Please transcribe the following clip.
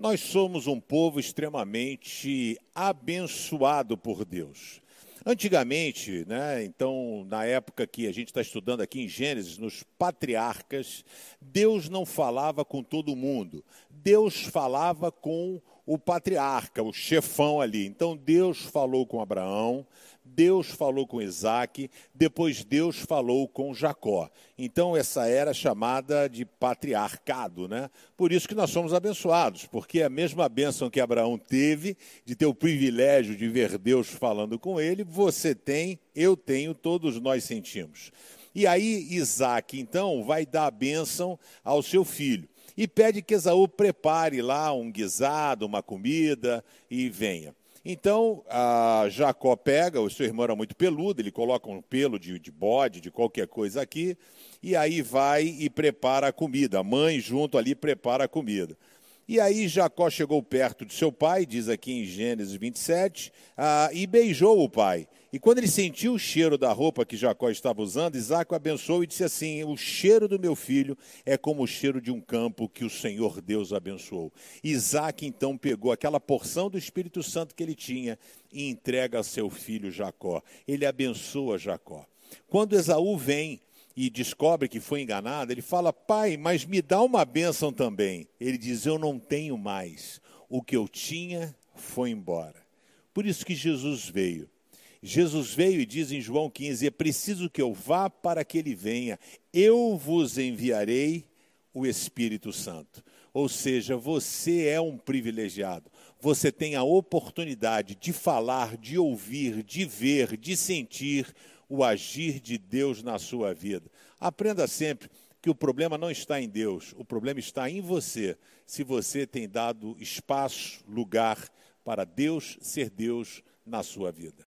Nós somos um povo extremamente abençoado por Deus. Antigamente, né, então, na época que a gente está estudando aqui em Gênesis, nos patriarcas, Deus não falava com todo mundo. Deus falava com o patriarca, o chefão ali. Então, Deus falou com Abraão, Deus falou com Isaac, depois Deus falou com Jacó. Então, essa era chamada de patriarcado, né? Por isso que nós somos abençoados, porque a mesma bênção que Abraão teve, de ter o privilégio de ver Deus falando com ele, você tem, eu tenho, todos nós sentimos. E aí, Isaac, então, vai dar a bênção ao seu filho e pede que Esaú prepare lá um guisado, uma comida e venha. Então, Jacó pega, o seu irmão era muito peludo, ele coloca um pelo de, de bode, de qualquer coisa aqui, e aí vai e prepara a comida. A mãe, junto ali, prepara a comida. E aí Jacó chegou perto de seu pai, diz aqui em Gênesis 27, ah, e beijou o pai. E quando ele sentiu o cheiro da roupa que Jacó estava usando, Isaac o abençoou e disse assim: O cheiro do meu filho é como o cheiro de um campo que o Senhor Deus abençoou. Isaac então pegou aquela porção do Espírito Santo que ele tinha e entrega a seu filho Jacó. Ele abençoa Jacó. Quando Esaú vem e descobre que foi enganado, ele fala: Pai, mas me dá uma bênção também. Ele diz: Eu não tenho mais. O que eu tinha foi embora. Por isso que Jesus veio. Jesus veio e diz em João 15: É preciso que eu vá para que ele venha. Eu vos enviarei o Espírito Santo. Ou seja, você é um privilegiado. Você tem a oportunidade de falar, de ouvir, de ver, de sentir o agir de Deus na sua vida. Aprenda sempre que o problema não está em Deus, o problema está em você, se você tem dado espaço, lugar para Deus ser Deus na sua vida.